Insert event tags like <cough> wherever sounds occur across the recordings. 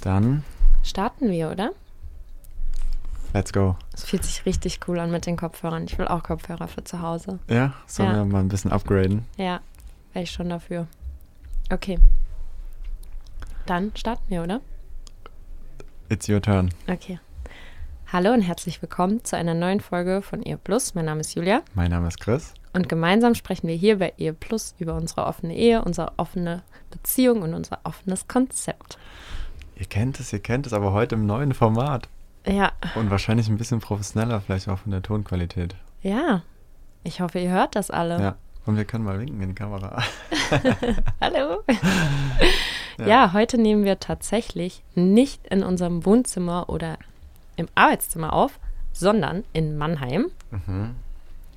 Dann, Starten wir, oder? let's go. Es fühlt sich richtig cool an mit den Kopfhörern. Ich will auch Kopfhörer für zu Hause. Ja, sollen Ja. wir mal ein bisschen upgraden? Ja, wäre ich schon dafür. Okay. Dann starten wir, oder? It's your turn. Okay. Hallo und herzlich willkommen zu einer neuen Folge von Ehe Plus. Mein Name ist Julia Mein Name ist Chris. und gemeinsam sprechen wir hier bei Ehe Plus über unsere offene Ehe, unsere offene Beziehung und unser offenes Konzept. Ihr kennt es, ihr kennt es, aber heute im neuen Format. Ja, Und wahrscheinlich ein bisschen professioneller, vielleicht auch von der Tonqualität. ja. Ich hoffe, ihr hört das alle. Ja. Und wir können mal winken in die Kamera. <laughs> Hallo. <laughs> Ja. ja. heute nehmen wir tatsächlich nicht in unserem Wohnzimmer oder im Arbeitszimmer auf, sondern in Mannheim. Mhm.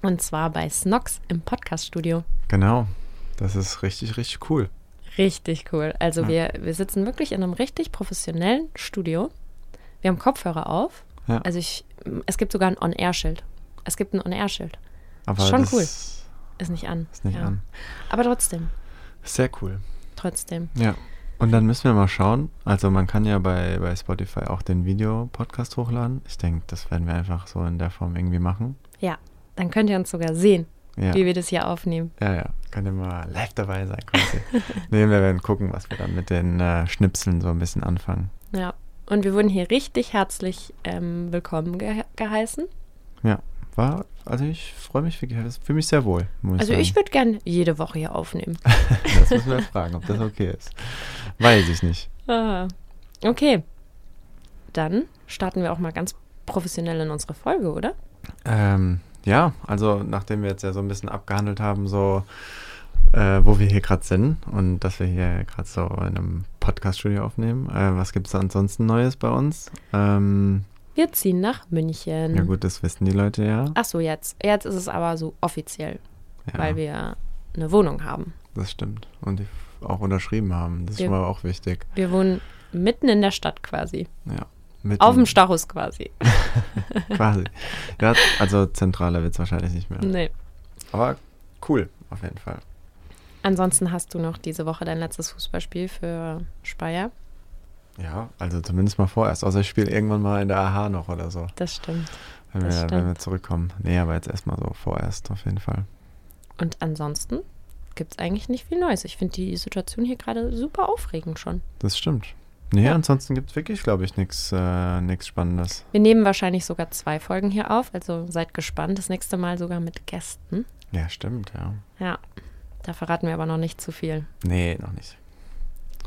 Und zwar bei Snox im Podcaststudio. Genau. Das ist richtig, richtig cool. Richtig cool. Also Ja. wir, wir sitzen wirklich in einem richtig professionellen Studio. Wir haben Kopfhörer auf. Ja. Also ich, es gibt sogar ein On-Air-Schild. Es gibt ein On-Air-Schild. Aber schon cool. Ist Ist nicht an. nicht ja. an. Aber trotzdem, Sehr cool. trotzdem. Ja. Und dann müssen wir mal schauen. Also man kann ja bei, bei Spotify auch den Videopodcast hochladen. Ich denke, das werden wir einfach so in der Form irgendwie machen. Ja, dann könnt ihr uns sogar sehen, Ja. wie wir das hier aufnehmen. Ja, ja, könnt ihr mal live dabei sein quasi. <laughs> nee, wir werden gucken, was wir dann mit den äh, Schnipseln so ein bisschen anfangen. Ja, und wir wurden hier richtig herzlich ähm, willkommen ge geheißen. Ja, war, also ich freue mich wirklich, ich fühle mich sehr wohl, muss Also ich ich sagen. würde gern jede Woche hier aufnehmen. <laughs> das müssen wir fragen, ob das okay ist. Weiß ich nicht. Ah, okay, dann starten wir auch mal ganz professionell in unsere Folge, oder? Ähm, ja, also nachdem wir jetzt ja so ein bisschen abgehandelt haben, so äh, wo wir hier gerade sind und dass wir hier gerade so in einem Podcast-Studio aufnehmen, äh, was gibt es ansonsten Neues bei uns? Ähm, Wir ziehen nach München. ja gut, das wissen die Leute ja. Ach so, jetzt. Jetzt ist es aber so offiziell, ja. weil wir eine Wohnung haben. Das stimmt. Und die auch unterschrieben haben. Das ist Wir- schon mal auch wichtig. Wir wohnen mitten in der Stadt quasi. Ja. Auf dem Stachus quasi. <laughs> Quasi. Ja, also zentraler wird es wahrscheinlich nicht mehr. nee. Aber cool, auf jeden Fall. Ansonsten hast du noch diese Woche dein letztes Fußballspiel für Speyer. Ja, also zumindest mal vorerst. Außer ich spiele irgendwann mal in der AHA noch oder so, Das stimmt. wenn, Das wir, wenn stimmt. wir zurückkommen. Nee, aber jetzt erstmal so vorerst auf jeden Fall. Und ansonsten gibt es eigentlich nicht viel Neues. Ich finde die Situation hier gerade super aufregend schon. Das stimmt. Nee, Ja. ansonsten gibt es wirklich, glaube ich, nichts äh, nix Spannendes. Wir nehmen wahrscheinlich sogar zwei Folgen hier auf, also seid gespannt. Das nächste Mal sogar mit Gästen. Ja, stimmt, ja. Ja, da verraten wir aber noch nicht zu viel. Nee, noch nicht.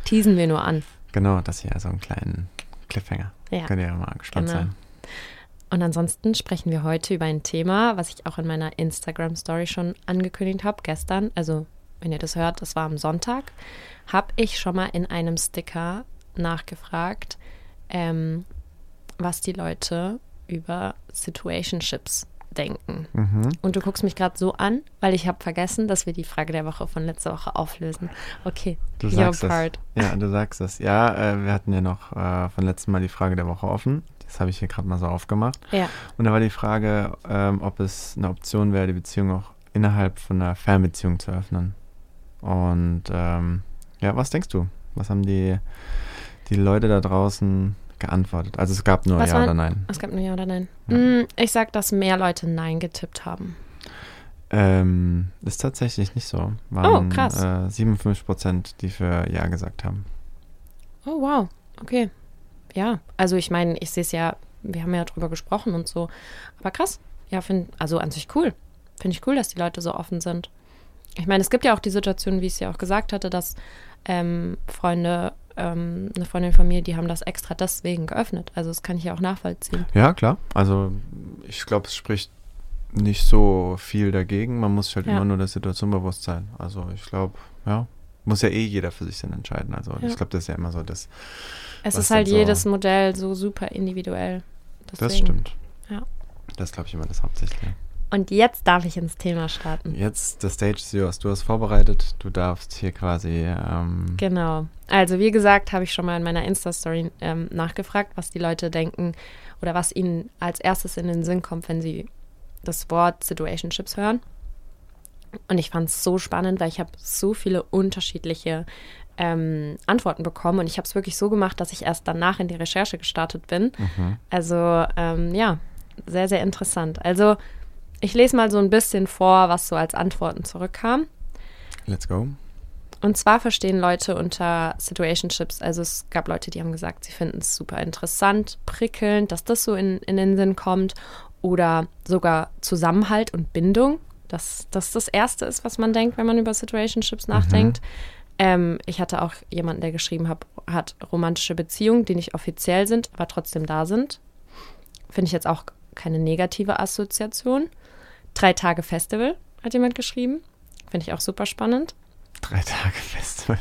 Teasen wir nur an. Genau, das hier, so einen kleinen Cliffhanger. Ja. Könnt ihr ja mal gespannt Genau. sein. Und ansonsten sprechen wir heute über ein Thema, was ich auch in meiner Instagram-Story schon angekündigt habe, gestern. Also, wenn ihr das hört, das war am Sonntag. Habe ich schon mal in einem Sticker nachgefragt, ähm, was die Leute über Situationships denken. Mhm. Und du guckst mich gerade so an, weil ich habe vergessen, dass wir die Frage der Woche von letzter Woche auflösen. Okay, Du your sagst es. part. Ja, du sagst es. Ja, äh, wir hatten ja noch äh, von letztem Mal die Frage der Woche offen. Das habe ich hier gerade mal so aufgemacht. Ja, Und da war die Frage, ähm, ob es eine Option wäre, die Beziehung auch innerhalb von einer Fernbeziehung zu öffnen. Und ähm, ja, was denkst du? Was haben die, die Leute da draußen geantwortet? Also es gab nur Was Ja waren- oder Nein. es gab nur Ja oder Nein. Ja. Mm, Ich sag, dass mehr Leute Nein getippt haben. Ähm, ist tatsächlich nicht so. Waren, Oh, krass. Äh, 57 Prozent, die für Ja gesagt haben. Oh, wow. Okay. Ja, also ich meine, ich sehe es ja, wir haben ja drüber gesprochen und so. Aber krass. Ja, find, also an sich cool. Finde ich cool, dass die Leute so offen sind. Ich meine, es gibt ja auch die Situation, wie ich es ja auch gesagt hatte, dass ähm, Freunde, ähm, eine Freundin von mir, die haben das extra deswegen geöffnet. Also das kann ich ja auch nachvollziehen. Ja, klar. Also ich glaube, es spricht nicht so viel dagegen. Man muss halt Ja. immer nur der Situation bewusst sein. Also ich glaube, ja, muss ja eh jeder für sich dann entscheiden. Also Ja. ich glaube, das ist ja immer so das. Es ist halt so- jedes Modell so super individuell. Das Deswegen. stimmt. Ja. Das glaube ich immer das Hauptsächliche. Und jetzt darf ich ins Thema starten. Jetzt, the stage is yours. Du hast vorbereitet. Du darfst hier quasi. Ähm, Genau. Also wie gesagt, habe ich schon mal in meiner Insta-Story ähm, nachgefragt, was die Leute denken oder was ihnen als erstes in den Sinn kommt, wenn sie das Wort Situationships hören. Und ich fand es so spannend, weil ich habe so viele unterschiedliche ähm, Antworten bekommen und ich habe es wirklich so gemacht, dass ich erst danach in die Recherche gestartet bin. Also ähm, ja, sehr, sehr interessant. Also ich lese mal so ein bisschen vor, was so als Antworten zurückkam. let's go. Und zwar verstehen Leute unter Situationships, also es gab Leute, die haben gesagt, sie finden es super interessant, prickelnd, dass das so in, in den Sinn kommt. Oder sogar Zusammenhalt und Bindung, dass das das Erste ist, was man denkt, wenn man über Situationships nachdenkt. Ähm, ich hatte auch jemanden, der geschrieben hat, hat romantische Beziehungen, die nicht offiziell sind, aber trotzdem da sind. Finde ich jetzt auch keine negative Assoziation. Drei Tage Festival hat jemand geschrieben. Finde ich auch super spannend. Drei Tage Festival.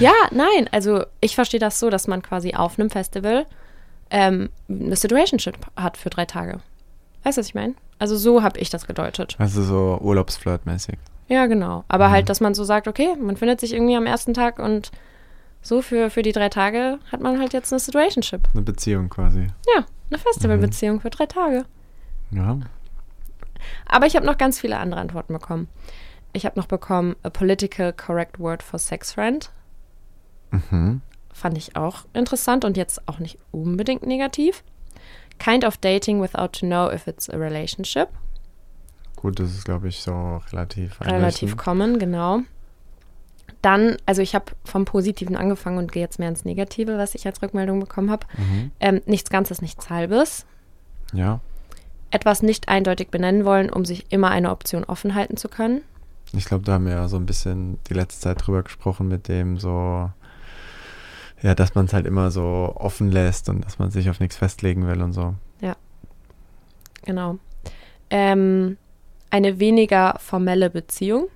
Ja, nein, also ich verstehe das so, dass man quasi auf einem Festival ähm, eine Situationship hat für drei Tage. Weißt du, was ich meine? Also so habe ich das gedeutet. Also so Urlaubsflirt-mäßig. Ja, genau. Aber halt, dass man so sagt, okay, man findet sich irgendwie am ersten Tag und so für, für die drei Tage hat man halt jetzt eine Situationship. Eine Beziehung quasi. Ja, eine Festivalbeziehung für drei Tage. Ja. Aber ich habe noch ganz viele andere Antworten bekommen. Ich habe noch bekommen, a political correct word for sex friend. Mhm. Fand ich auch interessant und jetzt auch nicht unbedingt negativ. Kind of dating without to know if it's a relationship. Gut, das ist, glaube ich, so relativ Relativ common, genau. Dann, also ich habe vom Positiven angefangen und gehe jetzt mehr ins Negative, was ich als Rückmeldung bekommen habe. Mhm. Ähm, nichts Ganzes, nichts Halbes. Ja. Etwas nicht eindeutig benennen wollen, um sich immer eine Option offen halten zu können. Ich glaube, da haben wir ja so ein bisschen die letzte Zeit drüber gesprochen mit dem so, ja, dass man es halt immer so offen lässt und dass man sich auf nichts festlegen will und so. Genau. Ähm, eine weniger formelle Beziehung.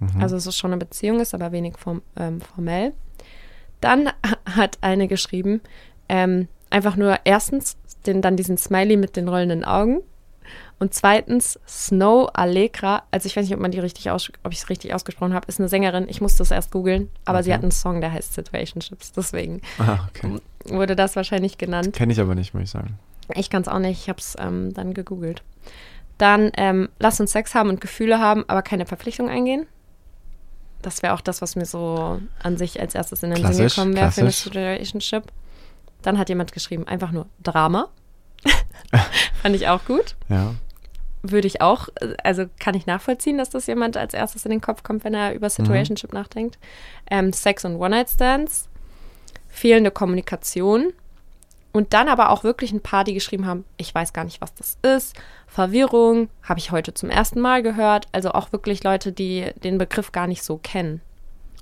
Mhm. Also dass es schon eine Beziehung ist, aber wenig form, ähm, formell. Dann <laughs> hat eine geschrieben, ähm, einfach nur erstens den, dann diesen Smiley mit den rollenden Augen und zweitens Snow Allegra, also ich weiß nicht, ob man die richtig aus, ob ich es richtig ausgesprochen habe, ist eine Sängerin. Ich musste es erst googeln, aber sie Okay. hat einen Song, der heißt Situationships, deswegen ah, okay. wurde das wahrscheinlich genannt. Kenne ich aber nicht, muss ich sagen. Ich kann es auch nicht, ich habe es ähm, dann gegoogelt. Dann ähm, lass uns Sex haben und Gefühle haben, aber keine Verpflichtung eingehen. Das wäre auch das, was mir so an sich als erstes in den Sinn Klassisch, gekommen wäre für eine. Situationship. Dann hat jemand geschrieben, einfach nur Drama. <laughs> Fand ich auch gut. Ja. Würde ich auch, also kann ich nachvollziehen, dass das jemand als erstes in den Kopf kommt, wenn er über Situationship nachdenkt. Ähm, Sex und One-Night-Stands, fehlende Kommunikation und dann aber auch wirklich ein paar, die geschrieben haben, ich weiß gar nicht, was das ist. Verwirrung, habe ich heute zum ersten Mal gehört. Also auch wirklich Leute, die den Begriff gar nicht so kennen.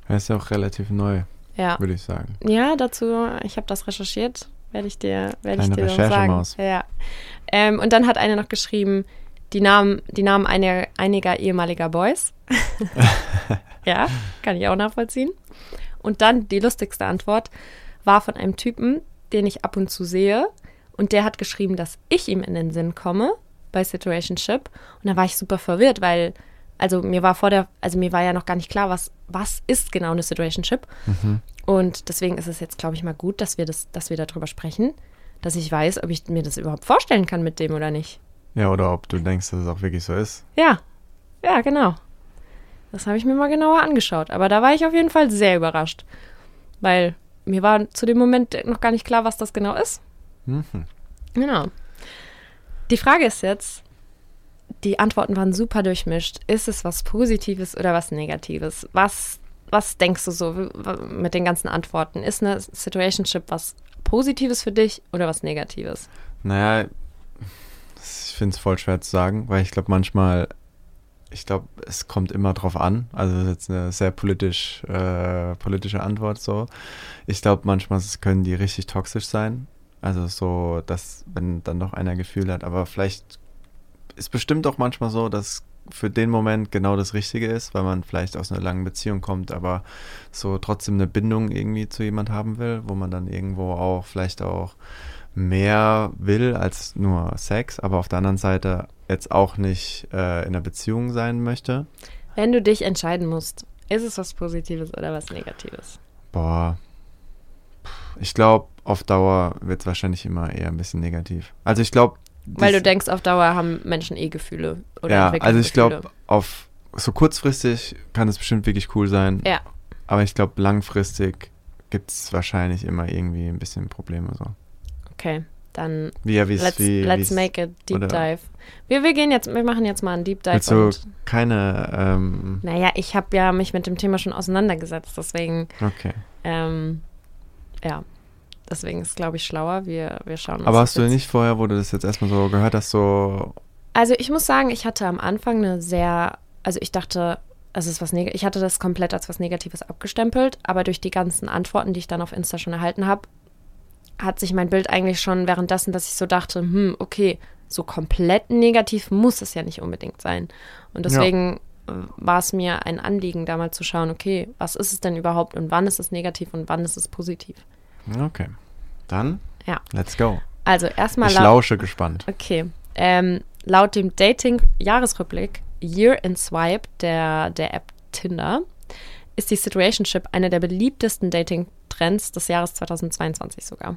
Er ist ja auch relativ neu, Ja, würde ich sagen. ja dazu, ich habe das recherchiert, werde ich dir, werde ich dir sagen. Recherchemaus. Ja. Ähm, und dann hat eine noch geschrieben, die Namen, die Namen einiger, einiger ehemaliger Boys. <laughs> <laughs> ja, kann ich auch nachvollziehen. Und dann die lustigste Antwort war von einem Typen, den ich ab und zu sehe. Und der hat geschrieben, dass ich ihm in den Sinn komme bei Situationship. Und da war ich super verwirrt, weil, also mir war vor der, also mir war ja noch gar nicht klar, was, was ist genau eine Situationship. Und deswegen ist es jetzt, glaube ich, mal gut, dass wir das, dass wir darüber sprechen, dass ich weiß, ob ich mir das überhaupt vorstellen kann mit dem oder nicht. Ja, oder ob du denkst, dass es auch wirklich so ist. Ja, ja, genau. Das habe ich mir mal genauer angeschaut. Aber da war ich auf jeden Fall sehr überrascht. Weil mir war zu dem Moment noch gar nicht klar, was das genau ist. Mhm. Genau. Die Frage ist jetzt, die Antworten waren super durchmischt. Ist es was Positives oder was Negatives? Was, was denkst du so mit den ganzen Antworten? Ist eine Situationship was Positives für dich oder was Negatives? Naja, ich finde es voll schwer zu sagen, weil ich glaube manchmal, ich glaube, es kommt immer drauf an. Also das ist jetzt eine sehr politisch, äh, politische Antwort so. Ich glaube, manchmal können die richtig toxisch sein. Also so, dass, wenn dann noch einer Gefühl hat, aber vielleicht ist bestimmt auch manchmal so, dass für den Moment genau das Richtige ist, weil man vielleicht aus einer langen Beziehung kommt, aber so trotzdem eine Bindung irgendwie zu jemand haben will, wo man dann irgendwo auch vielleicht auch mehr will als nur Sex, aber auf der anderen Seite jetzt auch nicht äh, in einer Beziehung sein möchte. Wenn du dich entscheiden musst, ist es was Positives oder was Negatives? Boah. Ich glaube, auf Dauer wird es wahrscheinlich immer eher ein bisschen negativ. Also ich glaube. Weil du denkst, auf Dauer haben Menschen eh Gefühle oder Ja, also ich glaube, auf so kurzfristig kann es bestimmt wirklich cool sein. Ja. Aber ich glaube, langfristig gibt es wahrscheinlich immer irgendwie ein bisschen Probleme so. Okay, dann Wie, ja, let's, wie, let's make a deep oder- dive. Wir, wir gehen jetzt, wir machen jetzt mal einen Deep Dive. Willst du und, keine, ähm, naja, ich habe ja mich mit dem Thema schon auseinandergesetzt, deswegen, okay. ähm, ja, deswegen ist glaube ich schlauer. Wir, wir schauen uns Aber hast du jetzt- nicht vorher, wo du das jetzt erstmal so gehört hast, so, Also ich muss sagen, ich hatte am Anfang eine sehr, also ich dachte, es ist was Neg ich hatte das komplett als was Negatives abgestempelt, aber durch die ganzen Antworten, die ich dann auf Insta schon erhalten habe, hat sich mein Bild eigentlich schon währenddessen, dass ich so dachte, hm, okay, so komplett negativ muss es ja nicht unbedingt sein. Und deswegen äh, war es mir ein Anliegen, da mal zu schauen, okay, was ist es denn überhaupt und wann ist es negativ und wann ist es positiv? Okay. Dann, Ja. let's go. Also erstmal Ich lausche gespannt. Okay. Ähm, laut dem Dating-Jahresrückblick Year in Swipe der, der App Tinder ist die Situationship einer der beliebtesten Dating-Trends des Jahres 2022 sogar.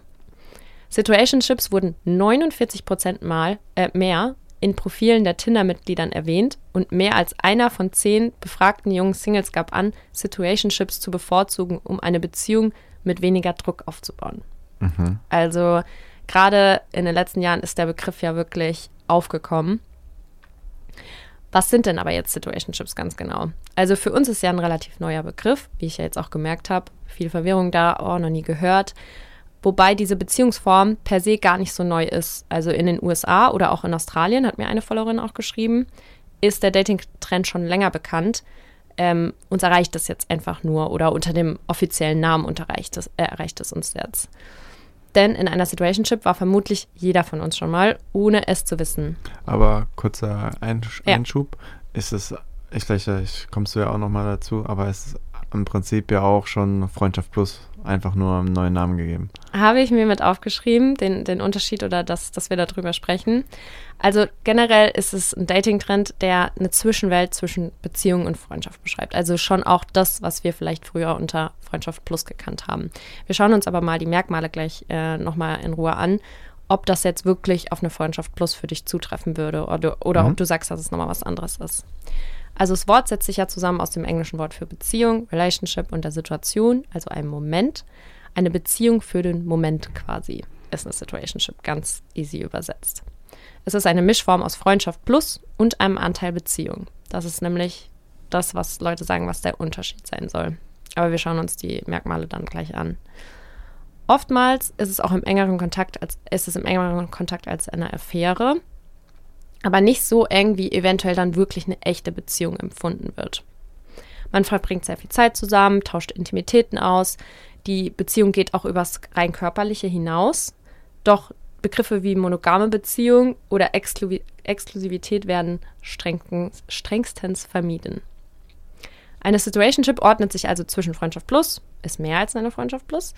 Situationships wurden 49% mal äh, mehr in Profilen der Tinder-Mitgliedern erwähnt und mehr als einer von zehn befragten jungen Singles gab an, Situationships zu bevorzugen, um eine Beziehung mit weniger Druck aufzubauen. Mhm. Also gerade in den letzten Jahren ist der Begriff ja wirklich aufgekommen. Was sind denn aber jetzt Situationships ganz genau? Also für uns ist ja ein relativ neuer Begriff, wie ich ja jetzt auch gemerkt habe. Viel Verwirrung da, oh, noch nie gehört. Wobei diese Beziehungsform per se gar nicht so neu ist. Also in den USA oder auch in Australien, hat mir eine Followerin auch geschrieben, ist der Dating-Trend schon länger bekannt. Ähm, uns erreicht es jetzt einfach nur oder unter dem offiziellen Namen unterreicht es, äh, erreicht es uns jetzt. Denn in einer Situationship war vermutlich jeder von uns schon mal, ohne es zu wissen. Aber kurzer Einsch Ja. Einschub. Ist es, ich gleich, ich kommst du ja auch nochmal dazu, aber es ist im Prinzip ja auch schon Freundschaft Plus einfach nur einen neuen Namen gegeben. Habe ich mir mit aufgeschrieben, den, den Unterschied oder das, dass wir darüber sprechen. Also generell ist es ein Dating-Trend, der eine Zwischenwelt zwischen Beziehung und Freundschaft beschreibt. Also schon auch das, was wir vielleicht früher unter Freundschaft Plus gekannt haben. Wir schauen uns aber mal die Merkmale gleich äh, nochmal in Ruhe an, ob das jetzt wirklich auf eine Freundschaft Plus für dich zutreffen würde oder, oder Mhm. ob du sagst, dass es nochmal was anderes ist. Also das Wort setzt sich ja zusammen aus dem englischen Wort für Beziehung, Relationship und der Situation, also einem Moment. Eine Beziehung für den Moment quasi ist eine Situationship, ganz easy übersetzt. Es ist eine Mischform aus Freundschaft plus und einem Anteil Beziehung. Das ist nämlich das, was Leute sagen, was der Unterschied sein soll. Aber wir schauen uns die Merkmale dann gleich an. Oftmals ist es auch im engeren Kontakt als ist es im engeren Kontakt als eine Affäre, aber nicht so eng, wie eventuell dann wirklich eine echte Beziehung empfunden wird. Man verbringt sehr viel Zeit zusammen, tauscht Intimitäten aus. Die Beziehung geht auch übers rein körperliche hinaus. Doch Begriffe wie monogame Beziehung oder Exklu Exklusivität werden strengstens vermieden. Eine Situationship ordnet sich also zwischen Freundschaft plus, ist mehr als eine Freundschaft plus,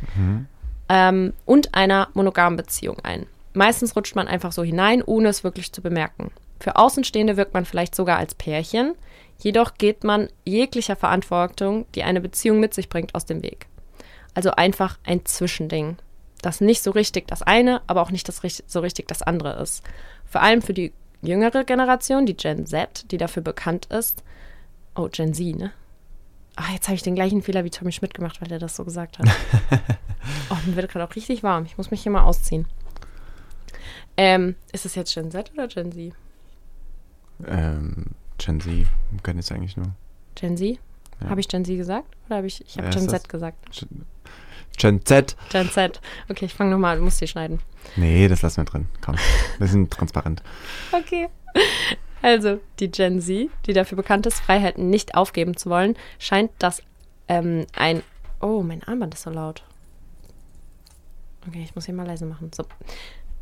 ähm, und einer monogamen Beziehung ein. Meistens rutscht man einfach so hinein, ohne es wirklich zu bemerken. Für Außenstehende wirkt man vielleicht sogar als Pärchen, jedoch geht man jeglicher Verantwortung, die eine Beziehung mit sich bringt, aus dem Weg. Also einfach ein Zwischending, das nicht so richtig das eine, aber auch nicht das, so richtig das andere ist. Vor allem für die jüngere Generation, die Gen Z, die dafür bekannt ist. Oh, Gen Z, ne? Ah, jetzt habe ich den gleichen Fehler wie Tommy Schmidt gemacht, weil er das so gesagt hat. <laughs> oh, mir wird gerade auch richtig warm. Ich muss mich hier mal ausziehen. Ähm, ist es jetzt Gen Z oder Gen Z? Ähm, Gen Z, können jetzt eigentlich nur. Gen Z? Ja. Habe ich Gen Z gesagt? Oder habe ich, ich habe Ja, Gen Z gesagt? Gen Z. Gen Z. Okay, ich fange nochmal an, muss die schneiden. Nee, das lassen wir drin. Komm, wir sind <laughs> transparent. Okay. Also, die Gen Z, die dafür bekannt ist, Freiheiten nicht aufgeben zu wollen, scheint das ähm, ein. Oh, mein Armband ist so laut. Okay, ich muss hier mal leise machen. So.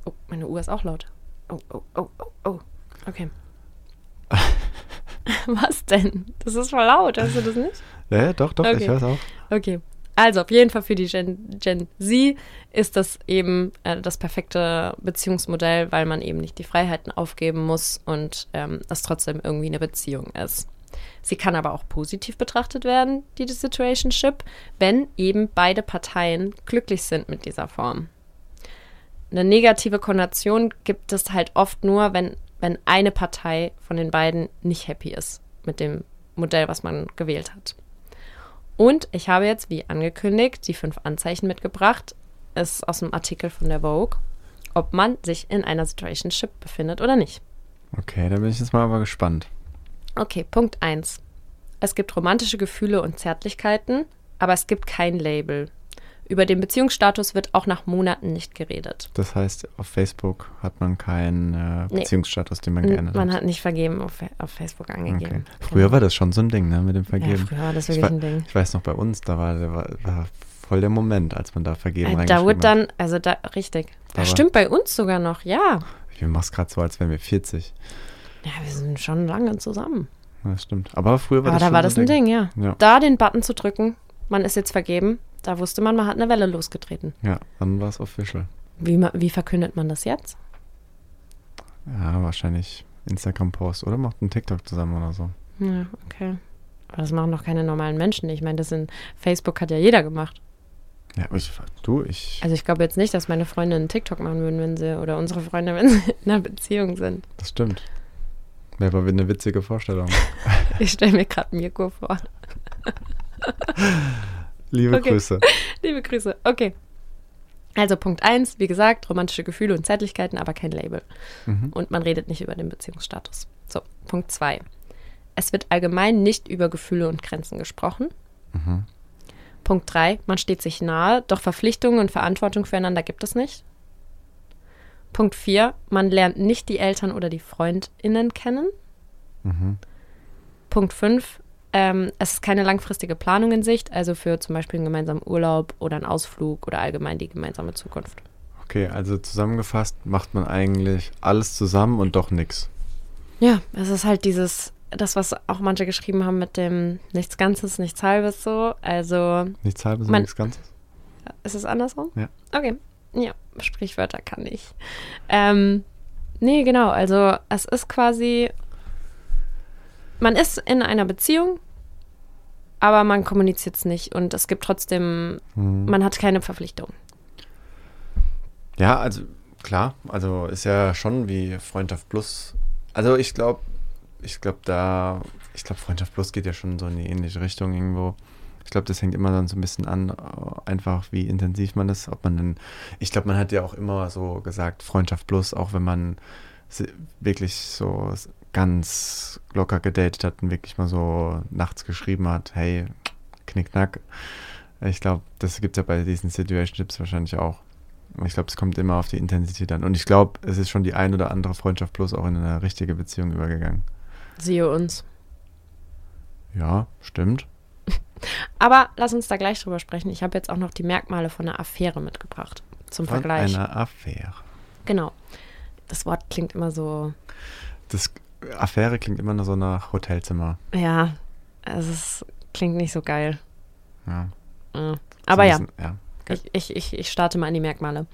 Oh, meine Uhr ist auch laut. Oh, oh, oh, oh, oh. Okay. <laughs> Was denn? Das ist voll laut, hörst du das nicht? Ja, doch, doch, Okay. ich höre es auch. Okay. Also auf jeden Fall für die Gen, Gen Z ist das eben äh, das perfekte Beziehungsmodell, weil man eben nicht die Freiheiten aufgeben muss und ähm, es trotzdem irgendwie eine Beziehung ist. Sie kann aber auch positiv betrachtet werden, die Situationship, wenn eben beide Parteien glücklich sind mit dieser Form. Eine negative Konnotation gibt es halt oft nur, wenn, wenn eine Partei von den beiden nicht happy ist mit dem Modell, was man gewählt hat. Und ich habe jetzt, wie angekündigt, die fünf Anzeichen mitgebracht. Ist aus einem Artikel von der Vogue, ob man sich in einer Situationship befindet oder nicht. Okay, da bin ich jetzt mal aber gespannt. Okay, Punkt 1. Es gibt romantische Gefühle und Zärtlichkeiten, aber es gibt kein Label. Über den Beziehungsstatus wird auch nach Monaten nicht geredet. Das heißt, auf Facebook hat man keinen äh, Nee. Beziehungsstatus, den man geändert Man hat. hat nicht vergeben auf, auf Facebook Okay. angegeben. Früher war das schon so ein Ding, ne, mit dem Ja, Vergeben. früher war das ich, wirklich wei- ein Ding. ich weiß noch, bei uns, da war, da war, war voll der Moment, als man da Vergeben Äh, Da wurde hat. dann, also da, richtig. Da Das war- stimmt bei uns sogar noch, ja. Ich mach's gerade so, als wären wir 40. Ja, wir sind schon lange zusammen. Ja, Das stimmt. Aber früher war Aber das da war das ein Ding, ja. Ja. Da den Button zu drücken, man ist jetzt vergeben, da wusste man, man hat eine Welle losgetreten. Ja, dann war es official. Wie, wie verkündet man das jetzt? Ja, wahrscheinlich Instagram-Post oder macht einen TikTok zusammen oder so. Ja, okay. Aber das machen doch keine normalen Menschen. Ich meine, das in Facebook hat ja jeder gemacht. Ja, ich, du, ich, Also ich glaube jetzt nicht, dass meine Freunde einen TikTok machen würden, wenn sie, oder unsere Freunde, <laughs> wenn sie in einer Beziehung sind. das stimmt. Wäre aber eine witzige Vorstellung. <laughs> Ich stelle mir gerade Mirko vor. <laughs> Liebe Okay. Grüße. <laughs> Liebe Grüße. Okay. Also Punkt 1, wie gesagt, romantische Gefühle und Zärtlichkeiten, aber kein Label. Mhm. Und man redet nicht über den Beziehungsstatus. So, Punkt 2. Es wird allgemein nicht über Gefühle und Grenzen gesprochen. Mhm. Punkt 3. Man steht sich nahe, doch Verpflichtungen und Verantwortung füreinander gibt es nicht. Punkt 4. Man lernt nicht die Eltern oder die FreundInnen kennen. Mhm. Punkt 5. Ähm, es ist keine langfristige Planung in Sicht, also für zum Beispiel einen gemeinsamen Urlaub oder einen Ausflug oder allgemein die gemeinsame Zukunft. Okay, also zusammengefasst macht man eigentlich alles zusammen und doch nichts. Ja, es ist halt dieses, das, was auch manche geschrieben haben mit dem nichts Ganzes, nichts Halbes so. Also, Nichts halbes und Man- nichts Ganzes. ist es andersrum? Ja. Okay. Ja, Sprichwörter kann ich. Ähm, nee, genau. Also, es ist quasi, man ist in einer Beziehung, aber man kommuniziert es nicht und es gibt trotzdem, Mhm. man hat keine Verpflichtung. Ja, also klar, also ist ja schon wie Freundschaft Plus. Also ich glaube, ich glaube da, ich glaube Freundschaft Plus geht ja schon so in die ähnliche Richtung irgendwo. Ich glaube, das hängt immer dann so ein bisschen an, äh, einfach wie intensiv man ist, ob man dann, ich glaube, man hat ja auch immer so gesagt, Freundschaft Plus, auch wenn man wirklich so ganz locker gedatet hat und wirklich mal so nachts geschrieben hat, hey, knickknack. Ich glaube, das gibt es ja bei diesen Situationships wahrscheinlich auch. Ich glaube, es kommt immer auf die Intensität an. Und ich glaube, es ist schon die ein oder andere Freundschaft plus auch in eine richtige Beziehung übergegangen. Siehe uns. Ja, stimmt. <laughs> Aber lass uns da gleich drüber sprechen. Ich habe jetzt auch noch die Merkmale von einer Affäre mitgebracht. Zum Von Vergleich. einer Affäre. Genau. Das Wort klingt immer so, Das Affäre klingt immer nur so nach Hotelzimmer. ja, es ist, klingt nicht so geil. Ja. So Aber ja, bisschen- ja. ich, ich, ich, ich starte mal an die Merkmale.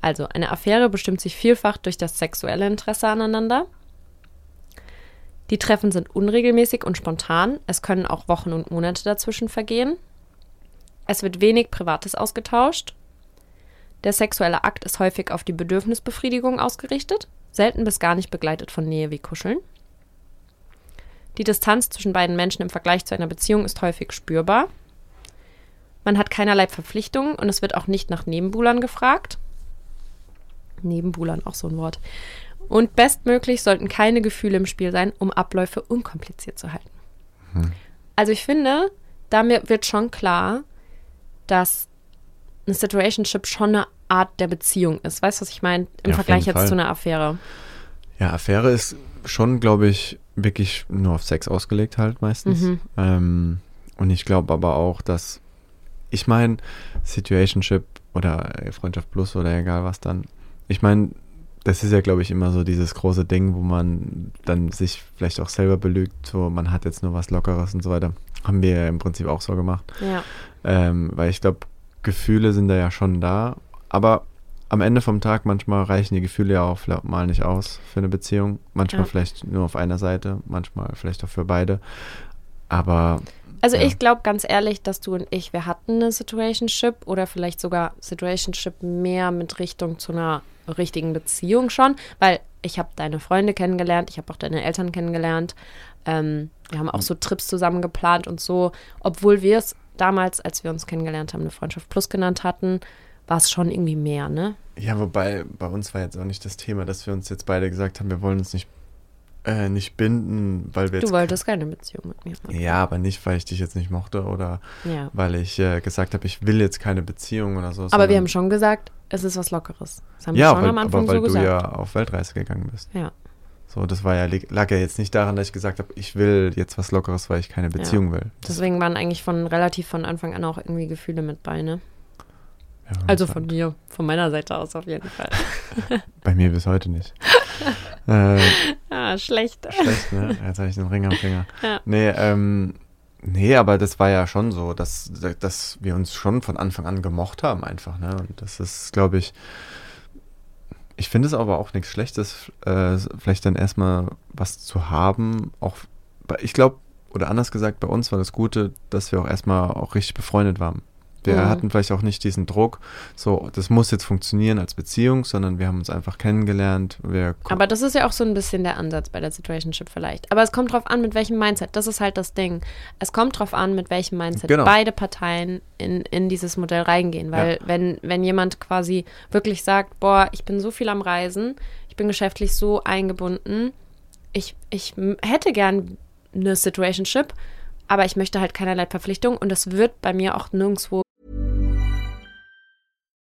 Also, eine Affäre bestimmt sich vielfach durch das sexuelle Interesse aneinander. Die Treffen sind unregelmäßig und spontan. Es können auch Wochen und Monate dazwischen vergehen. Es wird wenig Privates ausgetauscht. Der sexuelle Akt ist häufig auf die Bedürfnisbefriedigung ausgerichtet, selten bis gar nicht begleitet von Nähe wie Kuscheln. Die Distanz zwischen beiden Menschen im Vergleich zu einer Beziehung ist häufig spürbar. Man hat keinerlei Verpflichtungen und es wird auch nicht nach Nebenbuhlern gefragt. Nebenbuhlern, auch so ein Wort. Und bestmöglich sollten keine Gefühle im Spiel sein, um Abläufe unkompliziert zu halten. Also ich finde, damit wird schon klar, dass eine Situationship schon eine Art der Beziehung ist. Weißt du, was ich meine? Im Ja, Vergleich jetzt Fall. zu einer Affäre. Ja, Affäre ist schon, glaube ich, wirklich nur auf Sex ausgelegt halt meistens. Mhm. Ähm, und ich glaube aber auch, dass, ich meine, Situationship oder äh, Freundschaft Plus oder egal was dann, ich meine, das ist ja, glaube ich, immer so dieses große Ding, wo man dann sich vielleicht auch selber belügt, so man hat jetzt nur was Lockeres und so weiter. Haben wir ja im Prinzip auch so gemacht. Ja. Ähm, weil ich glaube, Gefühle sind da ja schon da, aber am Ende vom Tag manchmal reichen die Gefühle ja auch mal nicht aus für eine Beziehung. Manchmal Ja. vielleicht nur auf einer Seite, manchmal vielleicht auch für beide. Aber Also Ja. ich glaube ganz ehrlich, dass du und ich, wir hatten eine Situationship oder vielleicht sogar Situationship mehr mit Richtung zu einer richtigen Beziehung schon, weil ich habe deine Freunde kennengelernt, ich habe auch deine Eltern kennengelernt. Ähm, wir haben auch so Trips zusammen geplant und so, obwohl wir es damals, als wir uns kennengelernt haben, eine Freundschaft Plus genannt hatten, war es schon irgendwie mehr, ne? ja, wobei bei uns war jetzt auch nicht das Thema, dass wir uns jetzt beide gesagt haben, wir wollen uns nicht, äh, nicht binden, weil wir Du wolltest keine Beziehung mit mir. Ja, aber nicht, weil ich dich jetzt nicht mochte oder Ja. weil ich äh, gesagt habe, ich will jetzt keine Beziehung oder so. Aber wir haben schon gesagt, es ist was Lockeres. Das haben ja, wir schon weil, am Anfang aber weil so du gesagt. ja auf Weltreise gegangen bist. ja. So, das war ja, lag ja jetzt nicht daran, dass ich gesagt habe, ich will jetzt was Lockeres, weil ich keine Beziehung will. Das, Deswegen waren eigentlich von relativ von Anfang an auch irgendwie Gefühle mit bei, ne? Ja, Also von mir, von meiner Seite aus auf jeden Fall. <laughs> bei mir bis heute nicht. <laughs> äh, ah, schlecht. schlecht, ne? Jetzt habe ich den Ring am Finger. <laughs> Ja. Nee, ähm, nee, aber das war ja schon so, dass, dass wir uns schon von Anfang an gemocht haben, einfach, ne? Und das ist, glaube ich, ich finde es aber auch nichts Schlechtes, äh, vielleicht dann erstmal was zu haben. Auch, ich glaube, oder anders gesagt, bei uns war das Gute, dass wir auch erstmal auch richtig befreundet waren. Wir Mhm. hatten vielleicht auch nicht diesen Druck, so, das muss jetzt funktionieren als Beziehung, sondern wir haben uns einfach kennengelernt. Wir Aber das ist ja auch so ein bisschen der Ansatz bei der Situationship vielleicht. Aber es kommt drauf an, mit welchem Mindset. Das ist halt das Ding. Es kommt drauf an, mit welchem Mindset Genau. beide Parteien in, in dieses Modell reingehen. Weil wenn, wenn jemand quasi wirklich sagt, boah, ich bin so viel am Reisen, ich bin geschäftlich so eingebunden, ich, ich hätte gern eine Situationship, aber ich möchte halt keinerlei Verpflichtung und das wird bei mir auch nirgendwo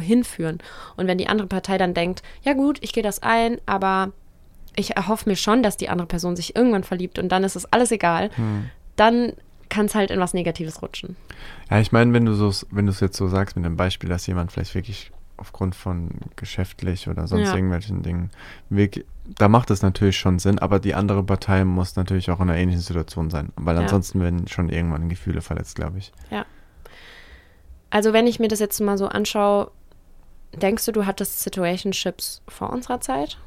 Hinführen. Und wenn die andere Partei dann denkt, ja gut, ich gehe das ein, aber ich erhoffe mir schon, dass die andere Person sich irgendwann verliebt und dann ist es alles egal, dann kann es halt in was Negatives rutschen. Ja, ich meine, wenn du so, wenn du es jetzt so sagst mit dem Beispiel, dass jemand vielleicht wirklich aufgrund von geschäftlich oder sonst Ja. irgendwelchen Dingen, da macht es natürlich schon Sinn, aber die andere Partei muss natürlich auch in einer ähnlichen Situation sein, weil Ja. ansonsten werden schon irgendwann Gefühle verletzt, glaube ich. Ja. Also wenn ich mir das jetzt mal so anschaue, denkst du, du hattest Situationships vor unserer Zeit?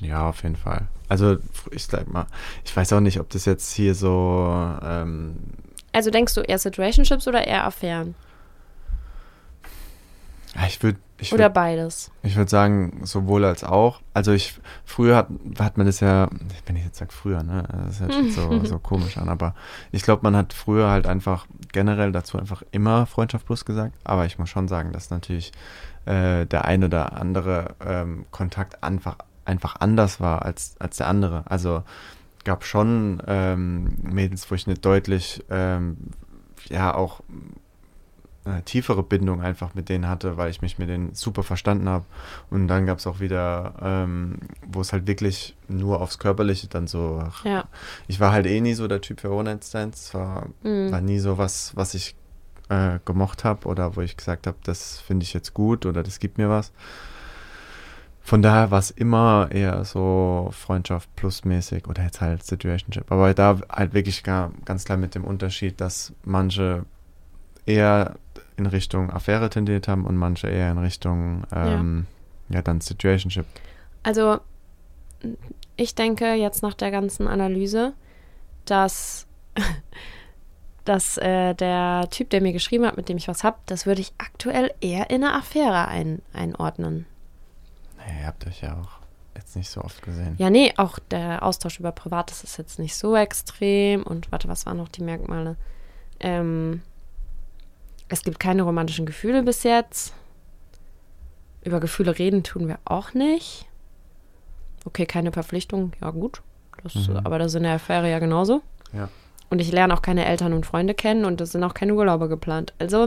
Ja, auf jeden Fall. Also ich sag mal, ich weiß auch nicht, ob das jetzt hier so, ähm, Also denkst du eher Situationships oder eher Affären? Ich würde, Oder würde, beides? ich würde sagen, sowohl als auch. Also ich, früher hat, hat man das ja, wenn ich jetzt sage früher, ne, das hört sich so, <laughs> so komisch an, aber ich glaube, man hat früher halt einfach generell dazu einfach immer Freundschaft plus gesagt, aber ich muss schon sagen, dass natürlich äh, der ein oder andere ähm, Kontakt einfach, einfach anders war als, als der andere. Also gab schon ähm, Mädels, wo ich eine deutlich, ähm, ja, auch äh, tiefere Bindung einfach mit denen hatte, weil ich mich mit denen super verstanden habe. Und dann gab es auch wieder, ähm, wo es halt wirklich nur aufs Körperliche dann so. ach, Ja. Ich war halt eh nie so der Typ für One-Night-Stands. War, Mhm. war nie so was, was ich äh, gemocht habe oder wo ich gesagt habe, das finde ich jetzt gut oder das gibt mir was. Von daher war es immer eher so Freundschaft plusmäßig oder jetzt halt Situationship. Aber da halt wirklich gar, ganz klar mit dem Unterschied, dass manche eher in Richtung Affäre tendiert haben und manche eher in Richtung ähm, ja. dann Situationship. Also, ich denke jetzt nach der ganzen Analyse, dass, <laughs> dass äh, der Typ, der mir geschrieben hat, mit dem ich was hab, das würde ich aktuell eher in eine Affäre ein, einordnen. Nee, ihr habt euch ja auch jetzt nicht so oft gesehen. Ja, nee, auch der Austausch über Privates ist jetzt nicht so extrem. Und warte, was waren noch die Merkmale? Ähm, es gibt keine romantischen Gefühle bis jetzt. Über Gefühle reden tun wir auch nicht. Okay, keine Verpflichtung, ja gut. Das, Mhm. Aber das ist in der Affäre ja genauso. Ja. Und ich lerne auch keine Eltern und Freunde kennen und es sind auch keine Urlaube geplant. Also,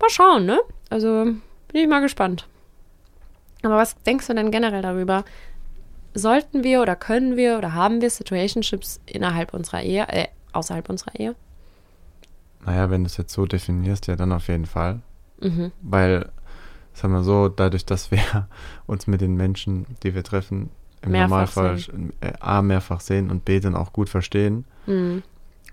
mal schauen, ne? Also, bin ich mal gespannt. Aber was denkst du denn generell darüber? Sollten wir oder können wir oder haben wir Situationships innerhalb unserer Ehe, äh, außerhalb unserer Ehe? Naja, wenn du es jetzt so definierst, ja, dann auf jeden Fall. Mhm. Weil, sagen wir so, dadurch, dass wir <laughs> uns mit den Menschen, die wir treffen, im Mehrfach Normalfall äh, A, mehrfach sehen und B, dann auch gut verstehen. Mhm.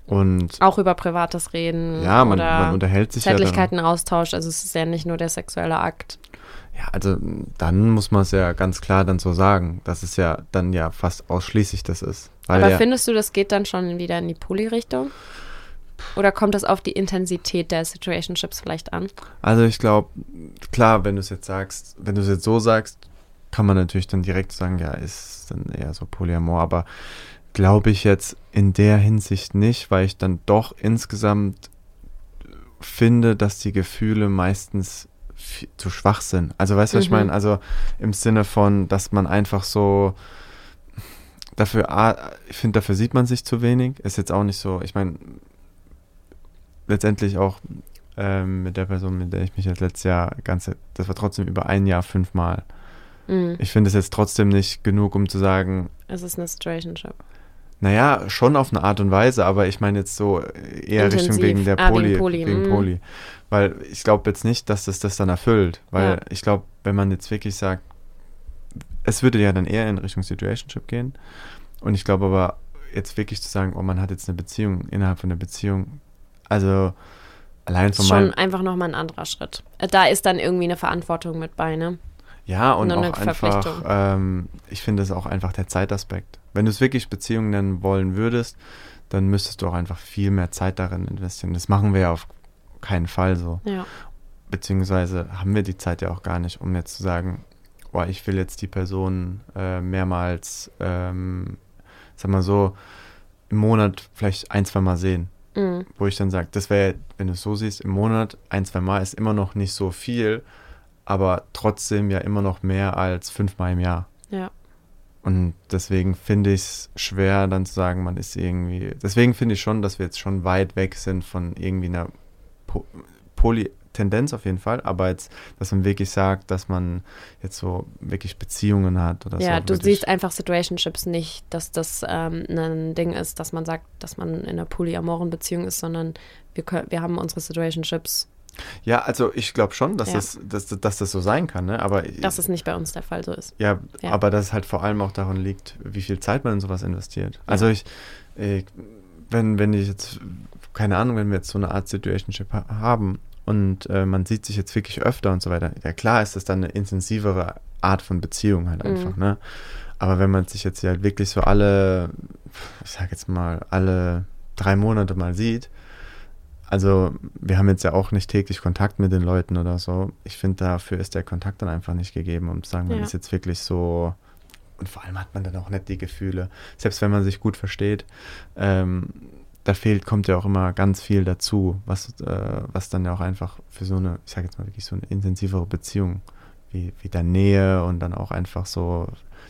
Und Auch über Privates reden ja, man, man unterhält sich ja dann. Zärtlichkeiten Austausch. Also es ist ja nicht nur der sexuelle Akt. Ja, also dann muss man es ja ganz klar dann so sagen, dass es ja dann ja fast ausschließlich das ist. Weil Aber ja, findest du, das geht dann schon wieder in die Poly-Richtung? Oder kommt das auf die Intensität der Situationships vielleicht an? Also ich glaube, klar, wenn du es jetzt sagst, wenn du es jetzt so sagst, kann man natürlich dann direkt sagen, ja, ist dann eher so Polyamor, aber glaube ich jetzt in der Hinsicht nicht, weil ich dann doch insgesamt finde, dass die Gefühle meistens zu schwach sind. Also weißt du, was ich Mhm. meine? Also im Sinne von, dass man einfach so dafür, A, ich finde, dafür sieht man sich zu wenig. Ist jetzt auch nicht so, ich meine, letztendlich auch ähm, mit der Person, mit der ich mich jetzt letztes Jahr ganze, das war trotzdem über ein Jahr fünfmal. Mhm. Ich finde es jetzt trotzdem nicht genug, um zu sagen, Es ist eine Situationship. naja, schon auf eine Art und Weise, aber ich meine jetzt so eher Intensiv. Richtung wegen der Ah, wegen Poli. Poly, wegen. Poli. Weil ich glaube jetzt nicht, dass das das dann erfüllt. Weil Ja. ich glaube, wenn man jetzt wirklich sagt, es würde ja dann eher in Richtung Situationship gehen. Und ich glaube aber jetzt wirklich zu sagen, oh, man hat jetzt eine Beziehung innerhalb von der Beziehung. Also allein Das von ist schon meinem. einfach nochmal ein anderer Schritt. Äh, Da ist dann irgendwie eine Verantwortung mit bei, ne? Ja, und eine auch einfach, Verpflichtung. ähm, ich finde es auch einfach der Zeitaspekt. Wenn du es wirklich Beziehung nennen wollen würdest, dann müsstest du auch einfach viel mehr Zeit darin investieren. Das machen wir ja auf keinen Fall so. Ja. Beziehungsweise haben wir die Zeit ja auch gar nicht, um jetzt zu sagen, oh, ich will jetzt die Person äh, mehrmals, ähm, sag mal so, im Monat vielleicht ein, zwei Mal sehen. Mhm. Wo ich dann sage, das wäre, wenn du es so siehst, im Monat ein, zwei Mal ist immer noch nicht so viel, aber trotzdem ja immer noch mehr als fünfmal im Jahr. Ja. Und deswegen finde ich es schwer, dann zu sagen, man ist irgendwie. Deswegen finde ich schon, dass wir jetzt schon weit weg sind von irgendwie einer po Poly-Tendenz auf jeden Fall. Aber jetzt, dass man wirklich sagt, dass man jetzt so wirklich Beziehungen hat oder so. Ja, du siehst einfach Situationships nicht, dass das ähm, ein Ding ist, dass man sagt, dass man in einer polyamoren Beziehung ist, sondern wir, können, wir haben unsere Situationships. Ja, also ich glaube schon, dass, Ja. das, dass, dass das so sein kann, ne? Aber Dass es nicht bei uns der Fall so ist. Ja, Ja. aber dass es halt vor allem auch daran liegt, wie viel Zeit man in sowas investiert. Also ich, ich wenn, wenn ich jetzt, keine Ahnung, wenn wir jetzt so eine Art Situationship ha haben und äh, man sieht sich jetzt wirklich öfter und so weiter, ja klar ist das dann eine intensivere Art von Beziehung halt einfach, ne? Aber wenn man sich jetzt ja wirklich so alle, ich sag jetzt mal, alle drei Monate mal sieht, also wir haben jetzt ja auch nicht täglich Kontakt mit den Leuten oder so. Ich finde, dafür ist der Kontakt dann einfach nicht gegeben, um zu sagen, man Ja. ist jetzt wirklich so. Und vor allem hat man dann auch nicht die Gefühle. Selbst wenn man sich gut versteht, ähm, da fehlt, kommt ja auch immer ganz viel dazu, was, äh, was dann ja auch einfach für so eine, ich sage jetzt mal wirklich so eine intensivere Beziehung, wie, wie der Nähe und dann auch einfach so